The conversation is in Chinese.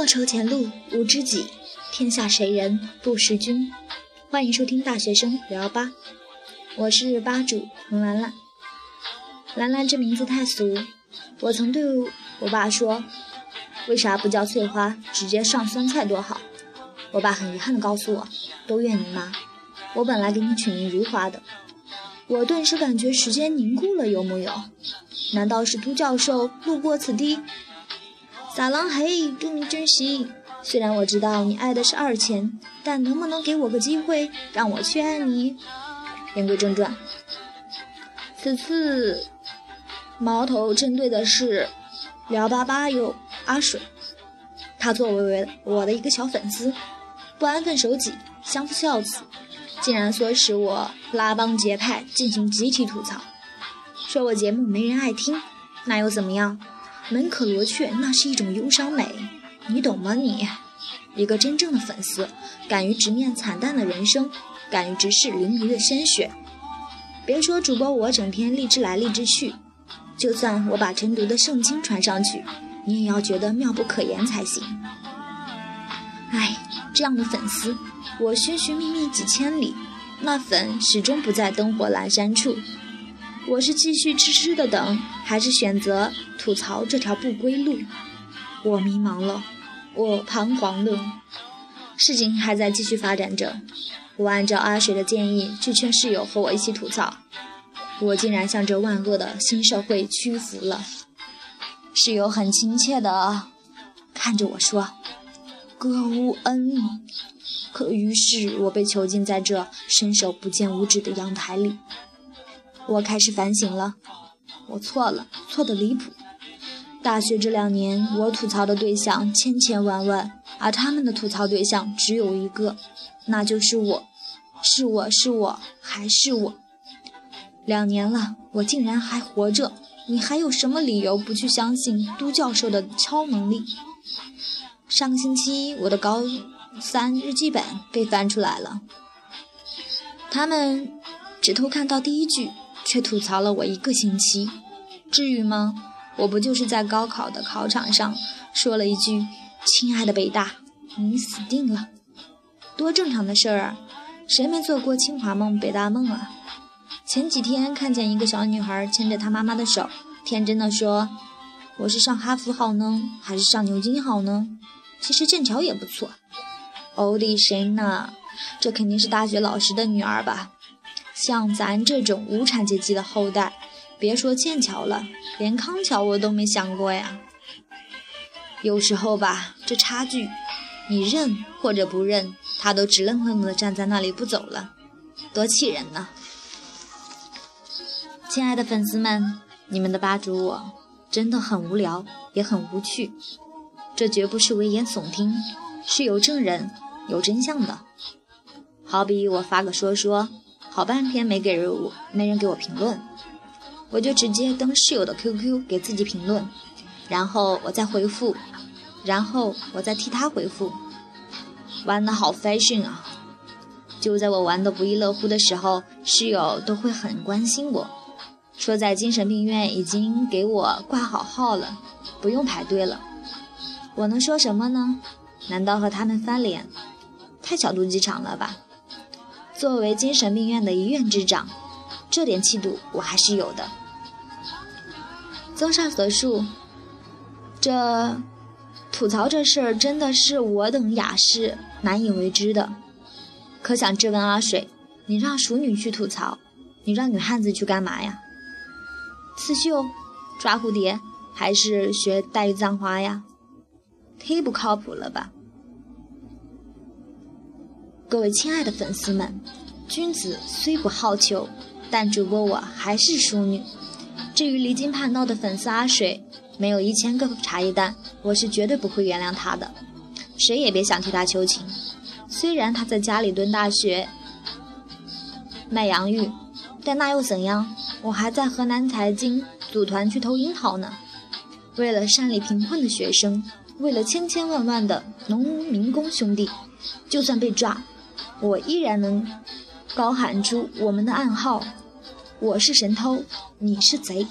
莫愁前路无知己，天下谁人不识君。欢迎收听大学生聊吧，我是吧主彭兰兰。兰兰这名字太俗，我曾对我爸说：“为啥不叫翠花，直接上酸菜多好？”我爸很遗憾地告诉我：“都怨你妈，我本来给你取名如花的。”我顿时感觉时间凝固了，有木有？难道是都教授路过此地？撒浪嘿，祝你珍惜。虽然我知道你爱的是二钱，但能不能给我个机会，让我去爱你？言归正传，此次矛头针对的是聊吧吧友阿水，他作为我的一个小粉丝，不安分守己，相夫教子。竟然唆使我拉帮结派进行集体吐槽，说我节目没人爱听，那又怎么样？门可罗雀，那是一种忧伤美，你懂吗？你一个真正的粉丝，敢于直面惨淡的人生，敢于直视淋漓的鲜血。别说主播我整天励志来励志去，就算我把晨读的圣经传上去，你也要觉得妙不可言才行。哎，这样的粉丝。我寻寻觅觅几千里，那粉始终不在灯火阑珊处。我是继续痴痴的等，还是选择吐槽这条不归路？我迷茫了，我彷徨了。事情还在继续发展着。我按照阿水的建议去劝室友和我一起吐槽，我竟然向这万恶的新社会屈服了。室友很亲切的看着我说：“葛无恩。”可于是，我被囚禁在这伸手不见五指的阳台里。我开始反省了，我错了，错的离谱。大学这两年，我吐槽的对象千千万万，而他们的吐槽对象只有一个，那就是我，是我是我还是我。两年了，我竟然还活着，你还有什么理由不去相信都教授的超能力？上个星期，我的高。三日记本被翻出来了，他们只偷看到第一句，却吐槽了我一个星期，至于吗？我不就是在高考的考场上说了一句“亲爱的北大，你死定了”，多正常的事儿啊，谁没做过清华梦、北大梦啊？前几天看见一个小女孩牵着她妈妈的手，天真的说：“我是上哈佛好呢，还是上牛津好呢？其实剑桥也不错。”欧的神呐，这肯定是大学老师的女儿吧？像咱这种无产阶级的后代，别说剑桥了，连康桥我都没想过呀。有时候吧，这差距，你认或者不认，他都直愣愣的站在那里不走了，多气人呢！亲爱的粉丝们，你们的吧主我真的很无聊，也很无趣，这绝不是危言耸听。是有证人、有真相的。好比我发个说说，好半天没给人我没人给我评论，我就直接登室友的 QQ 给自己评论，然后我再回复，然后我再替他回复，玩的好 fashion 啊！就在我玩的不亦乐乎的时候，室友都会很关心我，说在精神病院已经给我挂好号了，不用排队了。我能说什么呢？难道和他们翻脸，太小肚鸡肠了吧？作为精神病院的一院之长，这点气度我还是有的。综上所述，这吐槽这事儿真的是我等雅士难以为之的。可想质问阿水，你让熟女去吐槽，你让女汉子去干嘛呀？刺绣、抓蝴蝶，还是学黛玉葬花呀？忒不靠谱了吧！各位亲爱的粉丝们，君子虽不好求，但主播我还是淑女。至于离经叛道的粉丝阿水，没有一千个茶叶蛋，我是绝对不会原谅他的。谁也别想替他求情。虽然他在家里蹲大学卖洋芋，但那又怎样？我还在河南财经组团去偷樱桃呢。为了山里贫困的学生。为了千千万万的农民工兄弟，就算被抓，我依然能高喊出我们的暗号：我是神偷，你是贼。